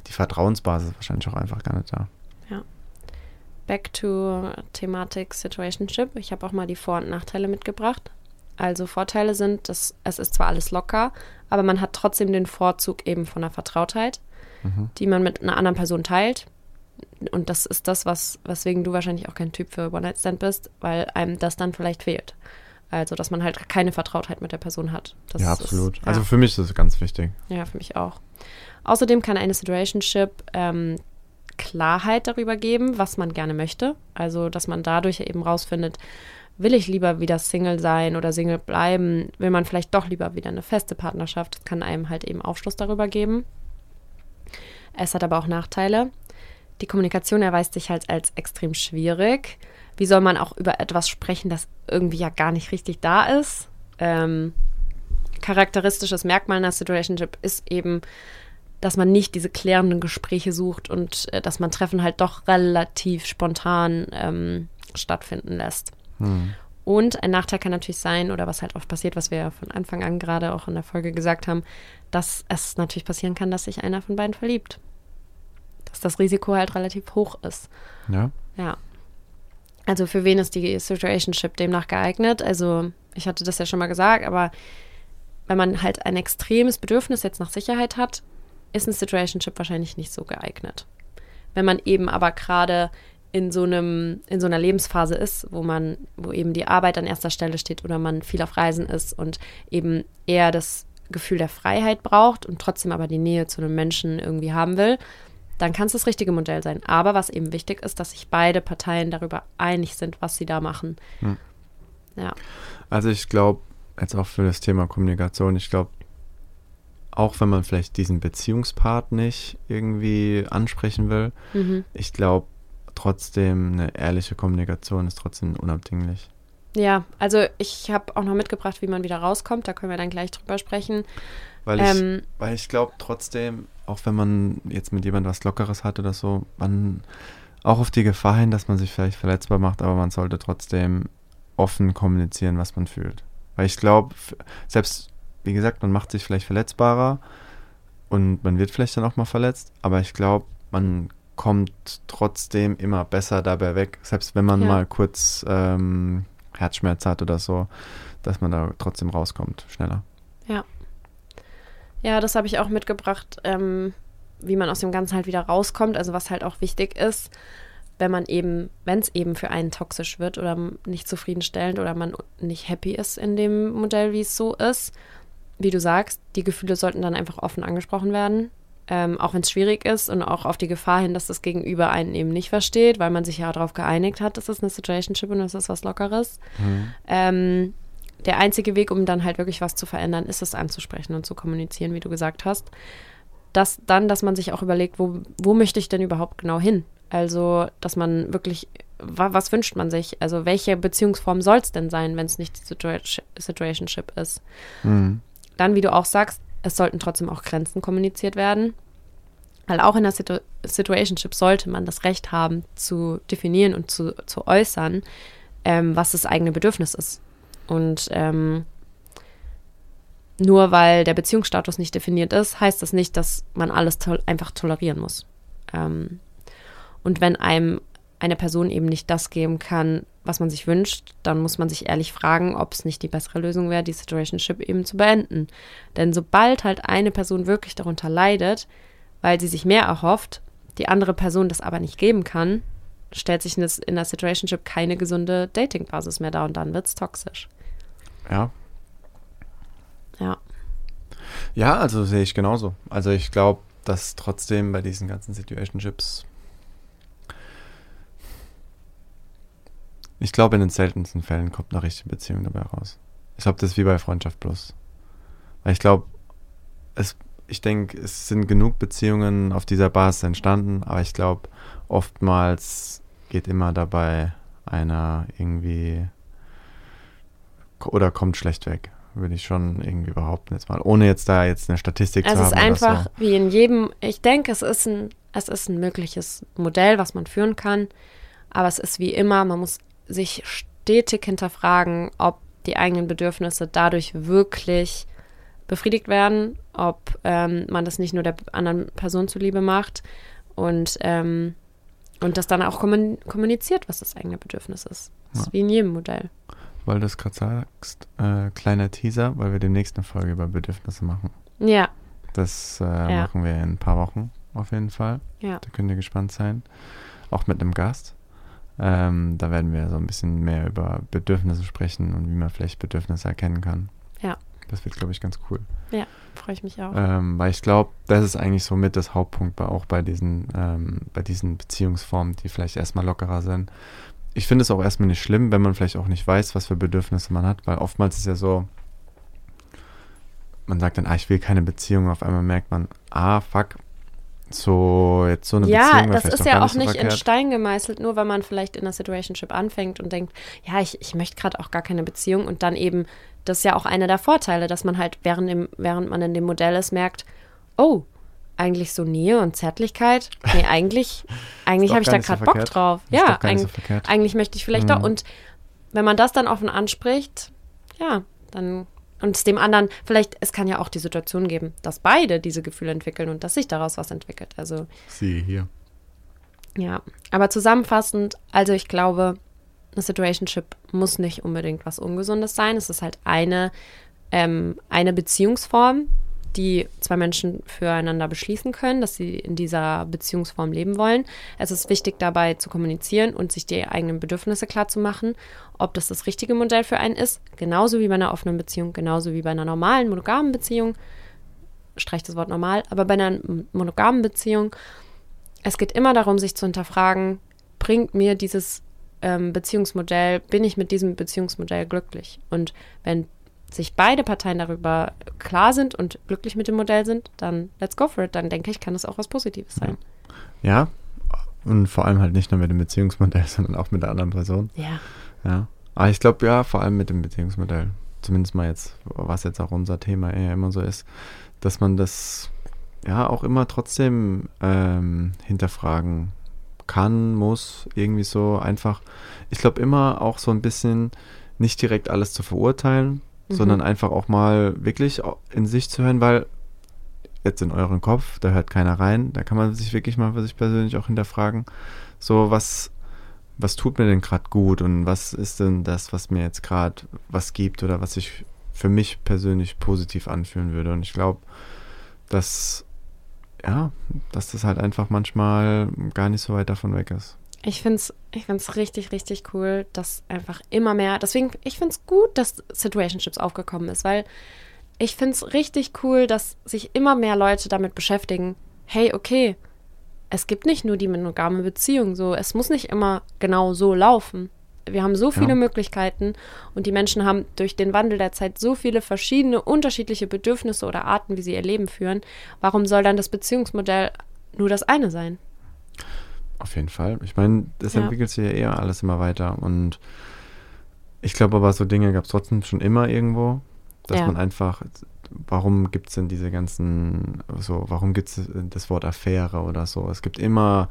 die Vertrauensbasis ist wahrscheinlich auch einfach gar nicht da. Back to Thematik Situationship. Ich habe auch mal die Vor- und Nachteile mitgebracht. Also Vorteile sind, dass es ist zwar alles locker, aber man hat trotzdem den Vorzug eben von der Vertrautheit, Mhm. die man mit einer anderen Person teilt. Und das ist das, was, weswegen du wahrscheinlich auch kein Typ für One-Night-Stand bist, weil einem das dann vielleicht fehlt. Also, dass man halt keine Vertrautheit mit der Person hat. Das ja, ist- absolut. ja. Also für mich ist das ganz wichtig. Ja, für mich auch. Außerdem kann eine Situationship ähm, Klarheit darüber geben, was man gerne möchte. Also, dass man dadurch eben rausfindet, will ich lieber wieder Single sein oder Single bleiben? Will man vielleicht doch lieber wieder eine feste Partnerschaft? Das kann einem halt eben Aufschluss darüber geben. Es hat aber auch Nachteile. Die Kommunikation erweist sich halt als extrem schwierig. Wie soll man auch über etwas sprechen, das irgendwie ja gar nicht richtig da ist? Ähm, charakteristisches Merkmal einer Situationship ist eben, dass man nicht diese klärenden Gespräche sucht und äh, dass man Treffen halt doch relativ spontan ähm, stattfinden lässt. Hm. Und ein Nachteil kann natürlich sein, oder was halt oft passiert, was wir ja von Anfang an gerade auch in der Folge gesagt haben, dass es natürlich passieren kann, dass sich einer von beiden verliebt. Dass das Risiko halt relativ hoch ist. Ja. Ja. Also für wen ist die Situationship demnach geeignet? Also ich hatte das ja schon mal gesagt, aber wenn man halt ein extremes Bedürfnis jetzt nach Sicherheit hat, ist ein Situationship wahrscheinlich nicht so geeignet. Wenn man eben aber gerade in so einem, in so einer Lebensphase ist, wo man, wo eben die Arbeit an erster Stelle steht oder man viel auf Reisen ist und eben eher das Gefühl der Freiheit braucht und trotzdem aber die Nähe zu einem Menschen irgendwie haben will, dann kann es das richtige Modell sein. Aber was eben wichtig ist, dass sich beide Parteien darüber einig sind, was sie da machen. Hm. Ja. Also ich glaube, jetzt auch für das Thema Kommunikation, ich glaube, auch wenn man vielleicht diesen Beziehungspart nicht irgendwie ansprechen will, Mhm. ich glaube trotzdem eine ehrliche Kommunikation ist trotzdem unabdinglich. Ja, also ich habe auch noch mitgebracht, wie man wieder rauskommt. Da können wir dann gleich drüber sprechen. Weil ich, Ähm, weil ich glaube trotzdem, auch wenn man jetzt mit jemandem was Lockeres hat oder so, man auch auf die Gefahr hin, dass man sich vielleicht verletzbar macht, aber man sollte trotzdem offen kommunizieren, was man fühlt. Weil ich glaube, selbst, wie gesagt, man macht sich vielleicht verletzbarer und man wird vielleicht dann auch mal verletzt, aber ich glaube, man kommt trotzdem immer besser dabei weg, selbst wenn man Ja. mal kurz ähm, Herzschmerz hat oder so, dass man da trotzdem rauskommt, schneller. Ja, das habe ich auch mitgebracht, ähm, wie man aus dem Ganzen halt wieder rauskommt. Also was halt auch wichtig ist, wenn man eben, wenn es eben für einen toxisch wird oder nicht zufriedenstellend oder man nicht happy ist in dem Modell, wie es so ist. Wie du sagst, die Gefühle sollten dann einfach offen angesprochen werden. Ähm, auch wenn es schwierig ist und auch auf die Gefahr hin, dass das Gegenüber einen eben nicht versteht, weil man sich ja darauf geeinigt hat, das ist eine Situationship und das ist was Lockeres. Ähm, der einzige Weg, um dann halt wirklich was zu verändern, ist es anzusprechen und zu kommunizieren, wie du gesagt hast. Dass dann, dass man sich auch überlegt, wo, wo möchte ich denn überhaupt genau hin? Also, dass man wirklich, wa, was wünscht man sich? Also, welche Beziehungsform soll es denn sein, wenn es nicht die Situa Situationship ist? Mhm. Dann, wie du auch sagst, es sollten trotzdem auch Grenzen kommuniziert werden. Weil auch in der Situ Situationship sollte man das Recht haben, zu definieren und zu, zu äußern, ähm, was das eigene Bedürfnis ist. Und ähm, nur weil der Beziehungsstatus nicht definiert ist, heißt das nicht, dass man alles tol einfach tolerieren muss. Ähm, und wenn einem eine Person eben nicht das geben kann, was man sich wünscht, dann muss man sich ehrlich fragen, ob es nicht die bessere Lösung wäre, die Situationship eben zu beenden. Denn sobald halt eine Person wirklich darunter leidet, weil sie sich mehr erhofft, die andere Person das aber nicht geben kann, stellt sich in das- in der Situationship keine gesunde Datingbasis mehr dar und dann wird es toxisch. Ja, Ja. Ja, also sehe ich genauso. Also ich glaube, dass trotzdem bei diesen ganzen Situationships ich glaube, in den seltensten Fällen kommt eine richtige Beziehung dabei raus. Ich glaube, das ist wie bei Freundschaft Plus. Weil ich glaube, es, ich denke, es sind genug Beziehungen auf dieser Basis entstanden, aber ich glaube, oftmals geht immer dabei einer irgendwie oder kommt schlecht weg, würde ich schon irgendwie behaupten jetzt mal, ohne jetzt da jetzt eine Statistik Es zu ist haben. einfach oder wie in jedem, ich denke, es ist ein, es ist ein mögliches Modell, was man führen kann. Aber es ist wie immer, man muss sich stetig hinterfragen, ob die eigenen Bedürfnisse dadurch wirklich befriedigt werden, ob ähm, man das nicht nur der anderen Person zuliebe macht und, ähm, und das dann auch kommun kommuniziert, was das eigene Bedürfnis ist. Das ist Ja. wie in jedem Modell. Weil du es gerade sagst, äh, kleiner Teaser, weil wir demnächst eine Folge über Bedürfnisse machen. Ja, Das äh, machen wir in ein paar Wochen auf jeden Fall. ja. Da könnt ihr gespannt sein. Auch mit einem Gast. Ähm, da werden wir so ein bisschen mehr über Bedürfnisse sprechen und wie man vielleicht Bedürfnisse erkennen kann. Ja. Das wird, glaube ich, ganz cool. Freue ich mich auch. Ähm, weil ich glaube, das ist eigentlich so mit das Hauptpunkt bei, auch bei diesen, ähm, bei diesen Beziehungsformen, die vielleicht erstmal lockerer sind. Ich finde es auch erstmal nicht schlimm, wenn man vielleicht auch nicht weiß, was für Bedürfnisse man hat, weil oftmals ist ja so, man sagt dann, ah, ich will keine Beziehung, auf einmal merkt man, ah, fuck, so, jetzt so eine ja, Beziehung. wäre das ist ja auch so nicht in verkehrt. Stein gemeißelt, nur weil man vielleicht in einer Situationship anfängt und denkt, ja, ich, ich möchte gerade auch gar keine Beziehung und dann eben, das ist ja auch einer der Vorteile, dass man halt während, dem, während man in dem Modell ist, merkt, oh, eigentlich so Nähe und Zärtlichkeit. Nee, eigentlich, <laughs> eigentlich habe ich da nicht so gerade Bock drauf. Ist ja, so eig- verkehrt. eigentlich möchte ich vielleicht Mhm. doch. Und wenn man das dann offen anspricht, ja, dann und dem anderen, vielleicht, es kann ja auch die Situation geben, dass beide diese Gefühle entwickeln und dass sich daraus was entwickelt. Also Siehe hier. ja, aber zusammenfassend, also ich glaube, eine Situationship muss nicht unbedingt was Ungesundes sein. Es ist halt eine, ähm, eine Beziehungsform, die zwei Menschen füreinander beschließen können, dass sie in dieser Beziehungsform leben wollen. Es ist wichtig dabei zu kommunizieren und sich die eigenen Bedürfnisse klar zu machen, ob das das richtige Modell für einen ist. Genauso wie bei einer offenen Beziehung, genauso wie bei einer normalen monogamen Beziehung. Streich das Wort normal, aber bei einer monogamen Beziehung es geht immer darum, sich zu hinterfragen, bringt mir dieses ähm, Beziehungsmodell, bin ich mit diesem Beziehungsmodell glücklich? Und wenn sich beide Parteien darüber klar sind und glücklich mit dem Modell sind, dann let's go for it. Dann denke ich, kann das auch was Positives sein. Ja, und vor allem halt nicht nur mit dem Beziehungsmodell, <laughs> sondern auch mit der anderen Person. Ja. Ja. Aber ich glaube, ja, vor allem mit dem Beziehungsmodell. Zumindest mal jetzt, was jetzt auch unser Thema eher immer so ist, dass man das ja auch immer trotzdem ähm, hinterfragen kann, muss, irgendwie so einfach. Ich glaube immer auch so ein bisschen nicht direkt alles zu verurteilen, Mhm. sondern einfach auch mal wirklich in sich zu hören, weil jetzt in euren Kopf, da hört keiner rein, da kann man sich wirklich mal für sich persönlich auch hinterfragen, so was, was tut mir denn gerade gut und was ist denn das, was mir jetzt gerade was gibt oder was sich für mich persönlich positiv anfühlen würde. Und ich glaube, dass, ja, dass das halt einfach manchmal gar nicht so weit davon weg ist. Ich finde es ich find's richtig, richtig cool, dass einfach immer mehr, deswegen, ich finde es gut, dass Situationships aufgekommen ist, weil ich finde es richtig cool, dass sich immer mehr Leute damit beschäftigen, hey, okay, es gibt nicht nur die monogame Beziehung, so, es muss nicht immer genau so laufen. Wir haben so viele Ja. Möglichkeiten und die Menschen haben durch den Wandel der Zeit so viele verschiedene, unterschiedliche Bedürfnisse oder Arten, wie sie ihr Leben führen. Warum soll dann das Beziehungsmodell nur das eine sein? Auf jeden Fall. Ich meine, das Ja. entwickelt sich ja eher alles immer weiter. Und ich glaube aber, so Dinge gab es trotzdem schon immer irgendwo, dass Ja. man einfach, warum gibt es denn diese ganzen, so, warum gibt es das Wort Affäre oder so? Es gibt immer,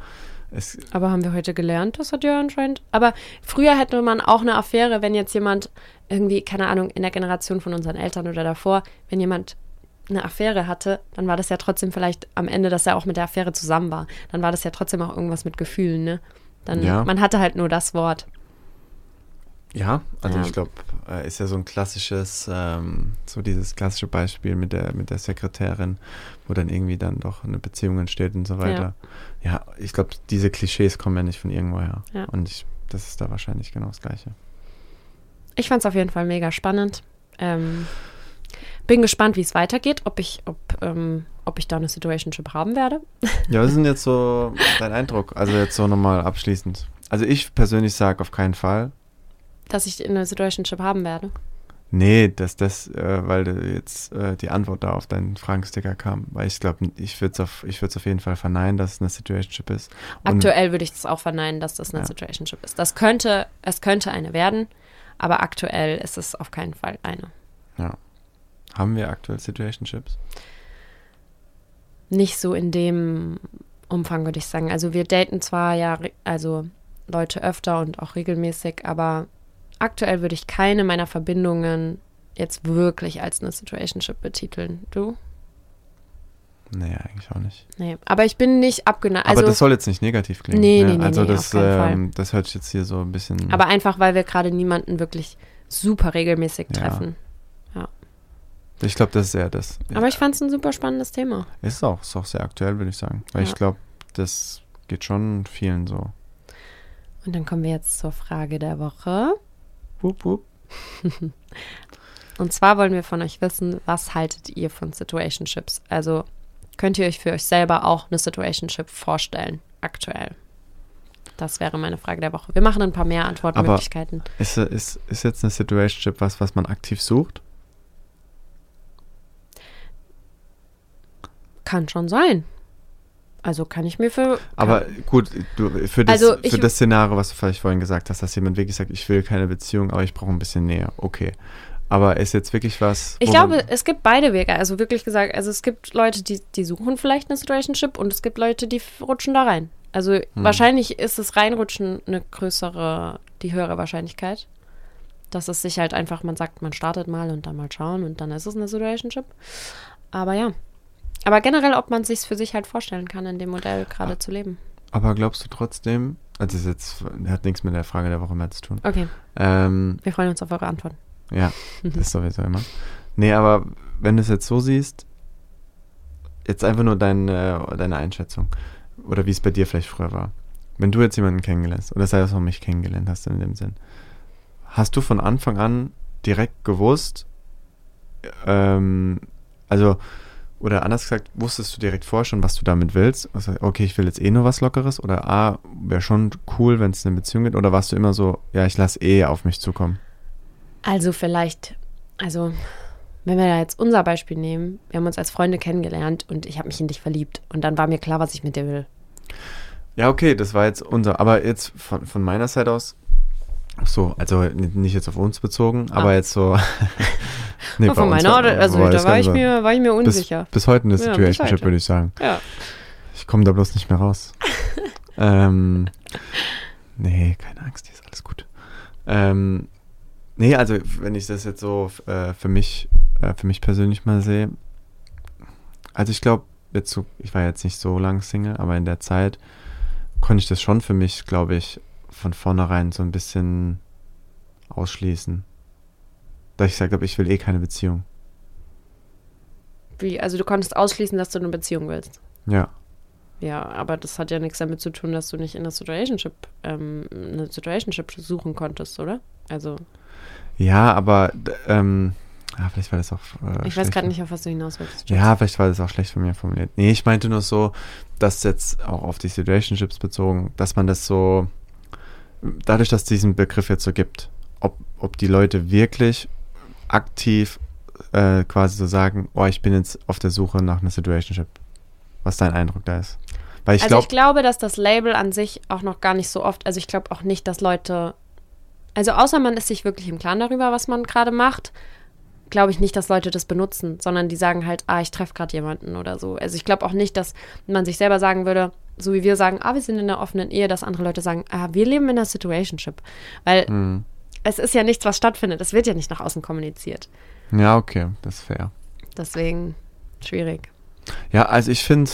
es, Aber haben wir heute gelernt, das hat ja anscheinend. Aber früher hätte man auch eine Affäre, wenn jetzt jemand irgendwie, keine Ahnung, in der Generation von unseren Eltern oder davor, wenn jemand eine Affäre hatte, dann war das ja trotzdem vielleicht am Ende, dass er auch mit der Affäre zusammen war. Dann war das ja trotzdem auch irgendwas mit Gefühlen, ne? Dann, Ja. man hatte halt nur das Wort. ja, also Ja. ich glaube, äh, ist ja so ein klassisches, ähm, so dieses klassische Beispiel mit der, mit der Sekretärin, wo dann irgendwie dann doch eine Beziehung entsteht und so weiter. Ja, ich glaube, diese Klischees kommen ja nicht von irgendwoher. Ja. Und ich, das ist da wahrscheinlich genau das Gleiche. Ich fand es auf jeden Fall mega spannend. Ähm, bin gespannt, wie es weitergeht, ob ich, ob, ähm, ob ich da eine Situationship haben werde. Ja, was ist denn jetzt so dein Eindruck? Also jetzt so nochmal abschließend. Also ich persönlich sage auf keinen Fall. Dass ich eine Situationship haben werde. Nee, dass das, äh, weil jetzt äh, die Antwort da auf deinen Fragensticker kam. Weil ich glaube, ich würde es auf, ich auf jeden Fall verneinen, dass es eine Situationship ist. Und Aktuell würde ich das auch verneinen, dass das eine Ja. Situationship ist. Das könnte, es könnte eine werden, aber aktuell ist es auf keinen Fall eine. Haben wir aktuell Situationships? Nicht so in dem Umfang, würde ich sagen. Also wir daten zwar ja, also Leute öfter und auch regelmäßig, aber aktuell würde ich keine meiner Verbindungen jetzt wirklich als eine Situationship betiteln. Du? Nee, eigentlich auch nicht. Nee. Aber ich bin nicht abgeneigt. Also, Aber das soll jetzt nicht negativ klingen. Nee, ne? nee, nee, Also nee, das, auf keinen Fall. ähm, das hört sich jetzt hier so ein bisschen. aber einfach, weil wir gerade niemanden wirklich super regelmäßig Ja. Ich glaube, das ist eher das. Aber ich fand es ein super spannendes Thema. Ist auch, ist auch sehr aktuell, würde ich sagen. Weil Ja. ich glaube, das geht schon vielen so. Und dann kommen wir jetzt zur Frage der Woche. Wup, wup. <laughs> Und zwar wollen wir von euch wissen, was haltet ihr von Situationships? Also könnt ihr euch für euch selber auch eine Situationship vorstellen, aktuell? Das wäre meine Frage der Woche. Wir machen ein paar mehr Antwortmöglichkeiten. Ist, ist, ist jetzt eine Situationship was, was man aktiv sucht? Kann schon sein. Also kann ich mir für. Aber gut, du, für, das, Also ich- für das Szenario, was du vielleicht vorhin gesagt hast, dass jemand wirklich sagt, ich will keine Beziehung, aber ich brauche ein bisschen Nähe. Okay. Aber ist jetzt wirklich was. Ich glaube, es gibt beide Wege. Also wirklich gesagt, also es gibt Leute, die, die suchen vielleicht eine Situationship und es gibt Leute, die rutschen da rein. Also Hm. wahrscheinlich ist das Reinrutschen eine größere, die höhere Wahrscheinlichkeit. Dass es sich halt einfach, man sagt, man startet mal und dann mal schauen und dann ist es eine Situationship. Aber ja. Aber generell, ob man es sich für sich halt vorstellen kann, in dem Modell gerade zu leben. Aber glaubst du trotzdem, also das jetzt hat nichts mit der Frage der Woche mehr zu tun. Okay, Ähm, wir freuen uns auf eure Antworten. ja, das <laughs> ist sowieso immer. Nee, aber wenn du es jetzt so siehst, jetzt einfach nur deine, deine Einschätzung oder wie es bei dir vielleicht früher war. Wenn du jetzt jemanden kennengelernt hast, oder sei es auch mich kennengelernt hast in dem Sinn, hast du von Anfang an direkt gewusst, ähm, also, oder anders gesagt, wusstest du direkt vorher schon, was du damit willst? Also, okay, ich will jetzt eh nur was Lockeres oder A, wäre schon cool, wenn es eine Beziehung gibt oder warst du immer so, ja, ich lasse eh auf mich zukommen? Also vielleicht, also wenn wir da jetzt unser Beispiel nehmen, wir haben uns als Freunde kennengelernt und ich habe mich in dich verliebt und dann war mir klar, was ich mit dir will. Ja, okay, das war jetzt unser, aber jetzt von, von meiner Seite aus, ach so, also nicht jetzt auf uns bezogen, aber jetzt so. <laughs> nee, von meiner, war- also war da war ich, Ganze- mir, war ich mir unsicher. Bis, bis heute eine Ja, Situationship, heute. würde ich sagen. ja. Ich komme da bloß nicht mehr raus. <laughs> ähm, nee, keine Angst, hier ist alles gut. Ähm, nee, also wenn ich das jetzt so äh, für mich, äh, für mich persönlich mal sehe, also ich glaube, jetzt so, ich war jetzt nicht so lang Single, aber in der Zeit konnte ich das schon für mich, glaube ich, von vornherein so ein bisschen ausschließen. Da ich gesagt habe, ich will eh keine Beziehung. Wie, also du konntest ausschließen, dass du eine Beziehung willst. Ja. Ja, aber das hat ja nichts damit zu tun, dass du nicht in der Situationship, ähm, eine Situationship suchen konntest, oder? Also, Ja, aber ähm, ah, vielleicht war das auch. Äh, ich weiß gerade nicht, auf was du hinaus willst. Ja, vielleicht war das auch schlecht von mir formuliert. Nee, ich meinte nur so, dass jetzt auch auf die Situationships bezogen, dass man das so, dadurch, dass es diesen Begriff jetzt so gibt, ob, ob die Leute wirklich aktiv äh, quasi so sagen, oh, ich bin jetzt auf der Suche nach einer Situationship. Was dein Eindruck da ist. Weil ich also glaube, ich glaube, dass das Label an sich auch noch gar nicht so oft, also ich glaube auch nicht, dass Leute, also außer man ist sich wirklich im Klaren darüber, was man gerade macht, glaube ich nicht, dass Leute das benutzen, sondern die sagen halt, ah, ich treffe gerade jemanden oder so. Also ich glaube auch nicht, dass man sich selber sagen würde, so wie wir sagen, ah, wir sind in einer offenen Ehe, dass andere Leute sagen, ah, wir leben in einer Situationship. Weil Hm. Es ist ja nichts, was stattfindet. Es wird ja nicht nach außen kommuniziert. ja, okay, das ist fair. Deswegen schwierig. Ja, also ich finde,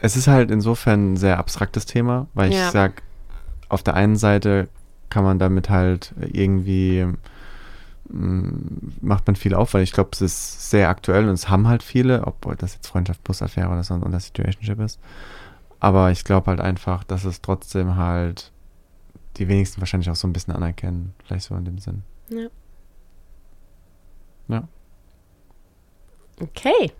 es ist halt insofern ein sehr abstraktes Thema, weil ich Ja. sag, auf der einen Seite kann man damit halt irgendwie mm, macht man viel auf, weil ich glaube, es ist sehr aktuell und es haben halt viele, ob das jetzt Freundschaft plus Affäre oder so oder Situationship ist. Aber ich glaube halt einfach, dass es trotzdem halt die wenigsten wahrscheinlich auch so ein bisschen anerkennen, vielleicht so in dem Sinn. Ja. Ja. Okay.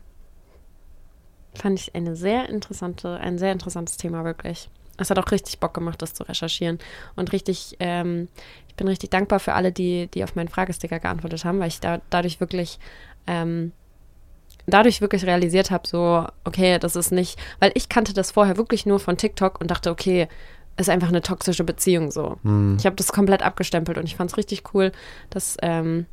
Fand ich eine sehr interessante, ein sehr interessantes Thema, wirklich. Es hat auch richtig Bock gemacht, das zu recherchieren. Und richtig, ähm, ich bin richtig dankbar für alle, die, die auf meinen Fragesticker geantwortet haben, weil ich da, dadurch wirklich, ähm, dadurch wirklich realisiert habe, so, okay, das ist nicht, weil ich kannte das vorher wirklich nur von TikTok und dachte, okay, ist einfach eine toxische Beziehung so. Hm. Ich habe das komplett abgestempelt und ich fand es richtig cool, dass, ähm,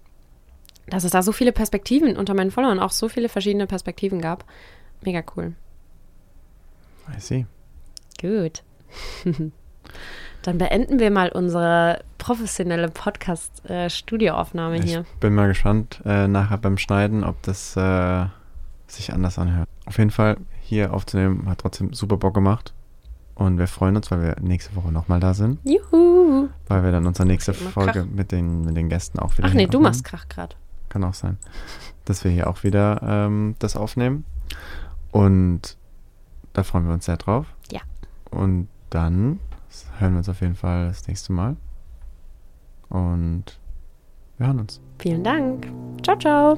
dass es da so viele Perspektiven unter meinen Followern auch so viele verschiedene Perspektiven gab. Mega cool. I see. Gut. <laughs> Dann beenden wir mal unsere professionelle Podcast-Studioaufnahme Ich hier. bin mal gespannt äh, nachher beim Schneiden, ob das äh, sich anders anhört. Auf jeden Fall hier aufzunehmen hat trotzdem super Bock gemacht. Und wir freuen uns, weil wir nächste Woche nochmal da sind. Juhu. Weil wir dann unsere nächste Folge Krach. mit den, mit den Gästen auch wieder Ach nee, du aufnehmen. machst Krach gerade. Kann auch sein. Dass wir hier auch wieder ähm, das aufnehmen. Und da freuen wir uns sehr drauf. Ja. Und dann hören wir uns auf jeden Fall das nächste Mal. Und wir hören uns. Vielen Dank. Ciao, ciao.